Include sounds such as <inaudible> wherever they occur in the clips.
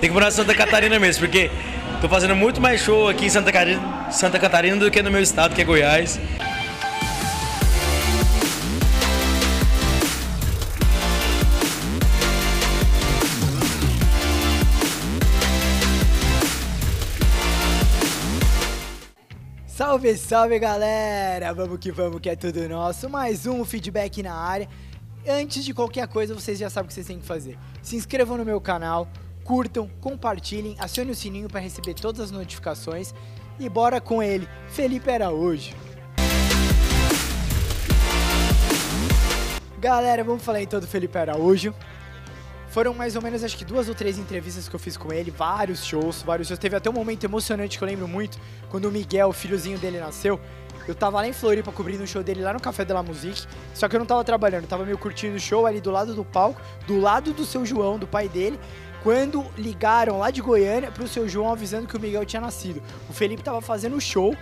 Tem que morar em Santa Catarina mesmo, porque tô fazendo muito mais show aqui em Santa Santa Catarina do que no meu estado, que é Goiás. Salve, salve galera! Vamos que vamos, que é tudo nosso. Mais um feedback na área. Antes de qualquer coisa, vocês já sabem o que vocês têm que fazer. Se inscrevam no meu canal, curtam, compartilhem, acione o sininho para receber todas as notificações. E bora com ele, Felipe Araújo. Galera, vamos falar então do Felipe Araújo. Foram mais ou menos, acho que duas ou três entrevistas que eu fiz com ele, vários shows, vários shows. Teve até um momento emocionante que eu lembro muito, quando o Miguel, o filhozinho dele, nasceu. Eu tava lá em Floripa cobrindo o show dele lá no Café de la Musique, só que eu não tava trabalhando, eu tava meio curtindo o show ali do lado do palco, do lado do seu João, do pai dele, quando ligaram lá de Goiânia pro seu João avisando que o Miguel tinha nascido. O Felipe tava fazendo show,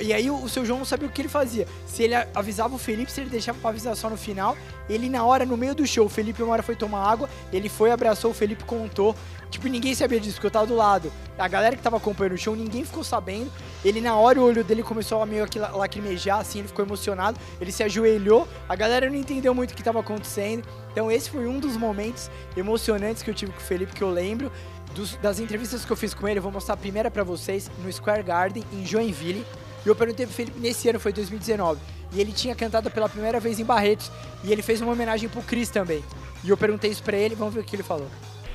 E aí o, seu João não sabia o que ele fazia. Se ele avisava o Felipe, se ele deixava pra avisar só no final, ele na hora, no meio do show, o Felipe uma hora foi tomar água, ele foi, abraçou, o Felipe contou. Tipo, ninguém sabia disso, porque eu tava do lado. A galera que tava acompanhando o show, ninguém ficou sabendo. Ele, na hora, o olho dele começou a meio que lacrimejar, assim, ele ficou emocionado. Ele se ajoelhou, a galera não entendeu muito o que tava acontecendo. Então, esse foi um dos momentos emocionantes que eu tive com o Felipe, que eu lembro. Das entrevistas que eu fiz com ele, eu vou mostrar a primeira para vocês no Square Garden, em Joinville. E eu perguntei pro Felipe nesse ano, foi 2019. E ele tinha cantado pela primeira vez em Barretos. E ele fez uma homenagem pro Cris também. E eu perguntei isso pra ele, vamos ver o que ele falou.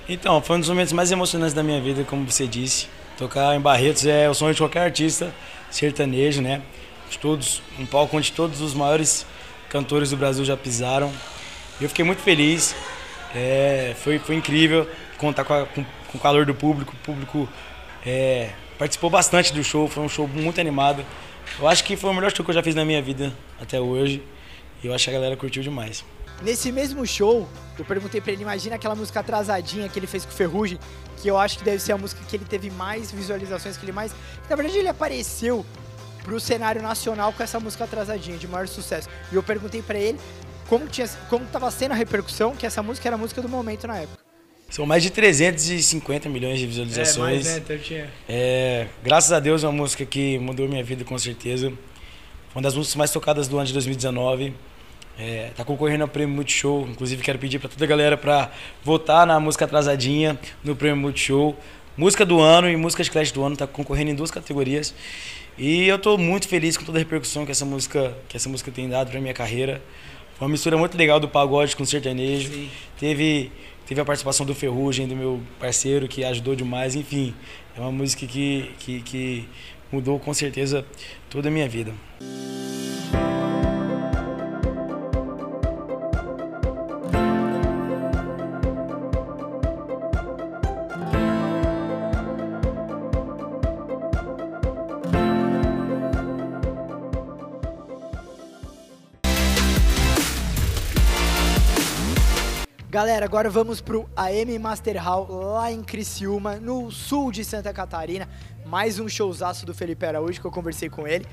Então, foi um dos momentos mais emocionantes da minha vida, como você disse. Tocar em Barretos é o sonho de qualquer artista sertanejo, né? Todos, um palco onde todos os maiores cantores do Brasil já pisaram. Eu fiquei muito feliz. É, foi, foi incrível contar com, a, com, com, o calor do público. O público é, participou bastante do show, foi um show muito animado. Eu acho que foi o melhor show que eu já fiz na minha vida até hoje. E eu acho que a galera curtiu demais. Nesse mesmo show, eu perguntei pra ele, imagina aquela música atrasadinha que ele fez com Ferrugem, que eu acho que deve ser a música que ele teve mais visualizações, que ele mais. Na verdade, ele apareceu pro cenário nacional com essa música atrasadinha, de maior sucesso. E eu perguntei para ele como, tinha, como tava sendo a repercussão, que essa música era a música do momento na época. São mais de 350 milhões de visualizações. É, mais, né? Tinha. É, graças a Deus é uma música que mudou minha vida com certeza. Uma das músicas mais tocadas do ano de 2019. É, tá concorrendo ao Prêmio Multishow. Inclusive quero pedir para toda a galera para votar na música atrasadinha no Prêmio Multishow. Música do ano e música de crédito do ano tá concorrendo em duas categorias. E eu estou muito feliz com toda a repercussão que essa música, que essa música tem dado para minha carreira. Uma mistura muito legal do pagode com o sertanejo. Sim. Teve Teve a participação do Ferrugem, do meu parceiro, que ajudou demais. Enfim, é uma música que, que, que mudou com certeza toda a minha vida. Galera, agora vamos pro AM Master Hall lá em Criciúma, no sul de Santa Catarina. Mais um showzaço do Felipe Araújo que eu conversei com ele.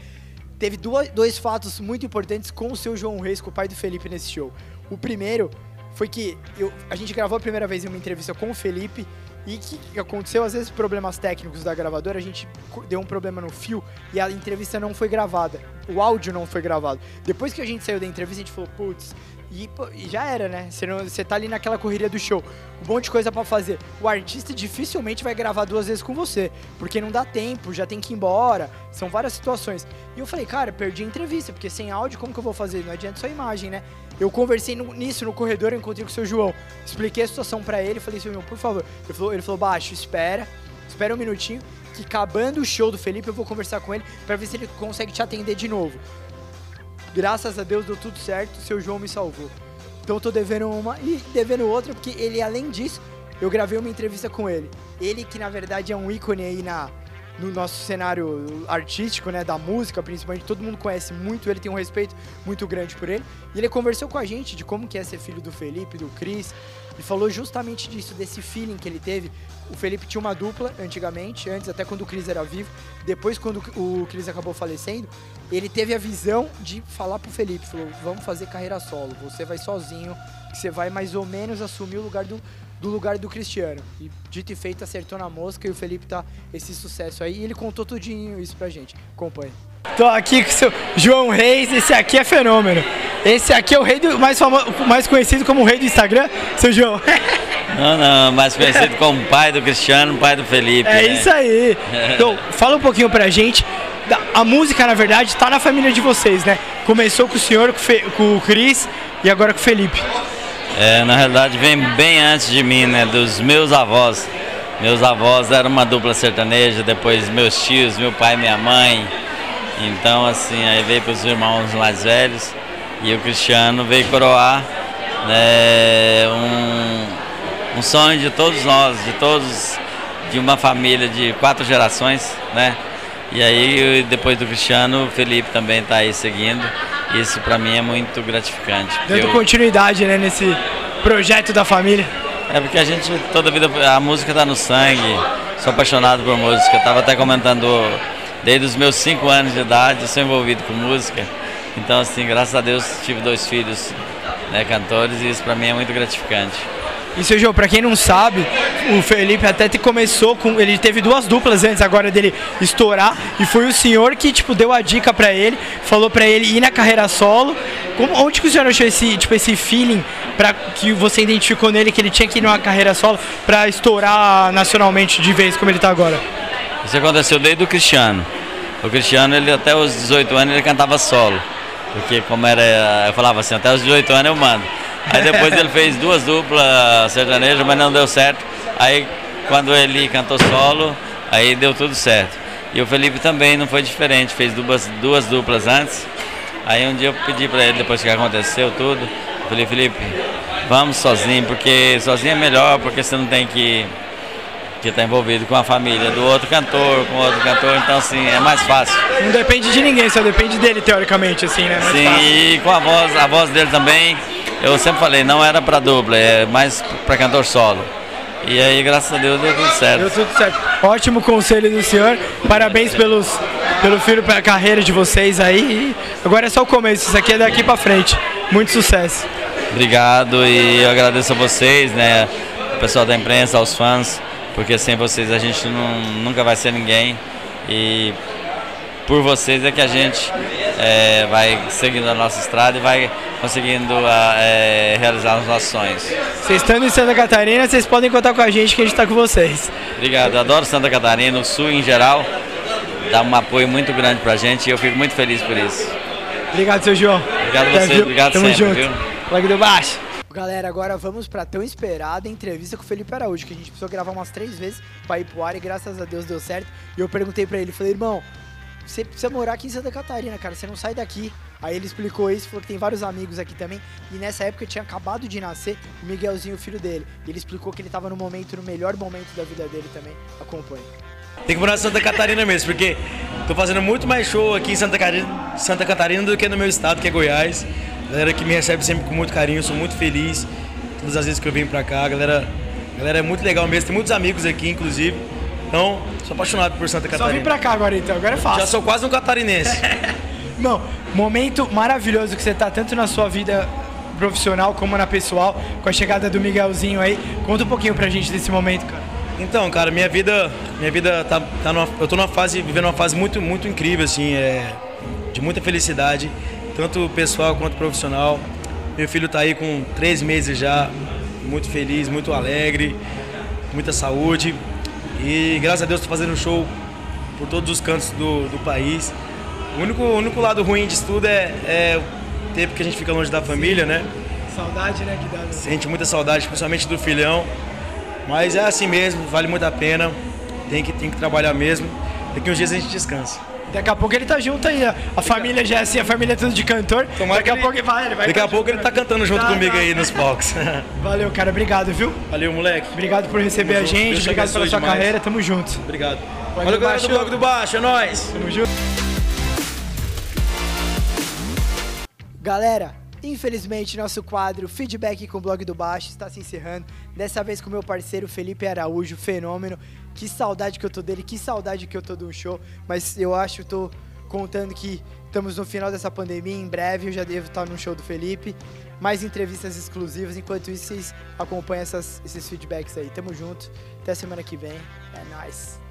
Teve dois fatos muito importantes com o seu João Reis, com o pai do Felipe nesse show. O primeiro foi que eu, a gente gravou a primeira vez em uma entrevista com o Felipe e que aconteceu às vezes problemas técnicos da gravadora, a gente deu um problema no fio e a entrevista não foi gravada. O áudio não foi gravado. Depois que a gente saiu da entrevista, a gente falou, putz, e, e, já era, né? Você, não, você tá ali naquela correria do show, um monte de coisa para fazer. O artista dificilmente vai gravar duas vezes com você, porque não dá tempo, já tem que ir embora. São várias situações. E eu falei, cara, perdi a entrevista, porque sem áudio, como que eu vou fazer? Não adianta só imagem, né? Eu conversei no, nisso no corredor, eu encontrei com o seu João. Expliquei a situação para ele, falei, seu João, por favor. Ele falou, ele falou, baixo, espera, espera um minutinho, que acabando o show do Felipe, eu vou conversar com ele para ver se ele consegue te atender de novo. Graças a Deus deu tudo certo, seu João me salvou. Então eu tô devendo uma e devendo outra, porque ele, além disso, eu gravei uma entrevista com ele. Ele que na verdade é um ícone aí na, no nosso cenário artístico, né, da música, principalmente, todo mundo conhece muito ele, tem um respeito muito grande por ele. E ele conversou com a gente de como que é ser filho do Felipe, do Cris, e falou justamente disso, desse feeling que ele teve. O Felipe tinha uma dupla antigamente, antes até quando o Cris era vivo, depois quando o Cris acabou falecendo, ele teve a visão de falar pro Felipe, falou: "Vamos fazer carreira solo, você vai sozinho, você vai mais ou menos assumir o lugar do do lugar do Cristiano. E dito e feito, acertou na mosca e o Felipe tá esse sucesso aí. E ele contou tudinho isso pra gente. Acompanhe. Tô aqui com o seu João Reis, esse aqui é fenômeno. Esse aqui é o rei do mais, famoso, mais conhecido como o rei do Instagram, seu João. <laughs> Não, não, mais conhecido como pai do Cristiano, pai do Felipe. É né? isso aí. <laughs> Então, fala um pouquinho pra gente. A música, na verdade, tá na família de vocês, né? Começou com o senhor, com, Fe, com o Cris e agora com o Felipe. É, na realidade vem bem antes de mim, né? Dos meus avós. Meus avós eram uma dupla sertaneja, depois meus tios, meu pai e minha mãe. Então, assim, aí veio para os irmãos mais velhos e o Cristiano veio coroar né, um, um sonho de todos nós, de todos, de uma família de quatro gerações, né? E aí, depois do Cristiano, o Felipe também está aí seguindo. Isso para mim é muito gratificante. Dando eu... continuidade né, nesse projeto da família. É porque a gente, toda a vida, a música está no sangue. Sou apaixonado por música. Eu estava até comentando Desde os meus 5 anos de idade eu sou envolvido com música. Então, assim, graças a Deus tive dois filhos né, cantores e isso para mim é muito gratificante. E seu João, para quem não sabe, o Felipe até começou com. Ele teve duas duplas antes agora dele estourar. E foi o senhor que, tipo, deu a dica para ele, falou para ele ir na carreira solo. Como, onde que o senhor achou esse, tipo, esse feeling para que você identificou nele que ele tinha que ir numa carreira solo para estourar nacionalmente de vez como ele tá agora? Isso aconteceu desde o Cristiano. O Cristiano, ele até os 18 anos, ele cantava solo. Porque como era, eu falava assim, até os 18 anos eu mando. Aí depois ele fez duas duplas sertanejas, mas não deu certo. Aí quando ele cantou solo, aí deu tudo certo. E o Felipe também não foi diferente, fez duas, duas duplas antes. Aí um dia eu pedi para ele, depois que aconteceu tudo, falei, Felipe, vamos sozinho, porque sozinho é melhor, porque você não tem que que está envolvido com a família do outro cantor, com outro cantor, então assim, é mais fácil. Não depende de ninguém, só depende dele, teoricamente, assim, né? Mais Sim, fácil. e com a voz, a voz dele também, eu sempre falei, não era para dupla, é mais para cantor solo. E aí, graças a Deus, deu tudo certo. Deu tudo certo. Ótimo conselho do senhor. Parabéns pelos, pelo filho, pela carreira de vocês aí. agora é só o começo, isso aqui é daqui para frente. Muito sucesso. Obrigado e eu agradeço a vocês, né? O pessoal da imprensa, aos fãs porque sem vocês a gente não, nunca vai ser ninguém e por vocês é que a gente é, vai seguindo a nossa estrada e vai conseguindo é, realizar os nossos sonhos. Vocês estando em Santa Catarina, vocês podem contar com a gente que a gente está com vocês. Obrigado, adoro Santa Catarina, o Sul em geral, dá um apoio muito grande para a gente e eu fico muito feliz por isso. Obrigado, seu João. Obrigado a você, obrigado Tamo sempre, junto. viu? Logo do baixo. Galera, agora vamos para tão esperada entrevista com o Felipe Araújo, que a gente precisou gravar umas três vezes para ir pro ar e graças a Deus deu certo. E eu perguntei para ele, falei, irmão, você precisa morar aqui em Santa Catarina, cara, você não sai daqui. Aí ele explicou isso, falou que tem vários amigos aqui também. E nessa época tinha acabado de nascer o Miguelzinho, o filho dele. E ele explicou que ele tava no momento, no melhor momento da vida dele também. Acompanhe. Tem que morar em Santa Catarina mesmo, porque tô fazendo muito mais show aqui em Santa Catarina, Santa Catarina do que no meu estado, que é Goiás. Galera que me recebe sempre com muito carinho, sou muito feliz. Todas as vezes que eu venho pra cá, a galera, a galera é muito legal mesmo. Tem muitos amigos aqui, inclusive. Então, sou apaixonado por Santa Catarina. Só vim pra cá agora então, agora é fácil. Já sou quase um catarinense. <laughs> Não, momento maravilhoso que você tá tanto na sua vida profissional como na pessoal, com a chegada do Miguelzinho aí. Conta um pouquinho pra gente desse momento, cara. Então, cara, minha vida, minha vida tá, tá numa, eu tô numa fase, vivendo uma fase muito, muito incrível, assim, é, de muita felicidade tanto pessoal quanto profissional. Meu filho está aí com três meses já, muito feliz, muito alegre, muita saúde. E graças a Deus estou fazendo show por todos os cantos do, do país. O único, o único lado ruim disso tudo é, é o tempo que a gente fica longe da família, né? Saudade, né? Que dá, né? Sente muita saudade, principalmente do filhão. Mas é assim mesmo, vale muito a pena. Tem que, tem que trabalhar mesmo. Daqui uns dias a gente descansa. Daqui a pouco ele tá junto aí. A família já é assim, a família é tudo de cantor. Tomara Daqui a ele... pouco ele vai, ele vai. Daqui a pouco ele tá cantando junto tá, comigo tá. aí nos palcos. <laughs> Valeu, cara. Obrigado, viu? Valeu, moleque. Obrigado por receber Tamo a gente. Deus obrigado pela sua demais. carreira. Tamo junto. Obrigado. Valeu, galera do Blog do Baixo. É nóis. Tamo junto. Galera, Infelizmente, nosso quadro Feedback com o Blog do Baixo está se encerrando. Dessa vez com meu parceiro Felipe Araújo, fenômeno. Que saudade que eu tô dele, que saudade que eu tô de um show. Mas eu acho, que tô contando que estamos no final dessa pandemia. Em breve eu já devo estar no show do Felipe. Mais entrevistas exclusivas. Enquanto isso, vocês acompanham essas, esses feedbacks aí. Tamo junto. Até semana que vem. É nóis. Nice.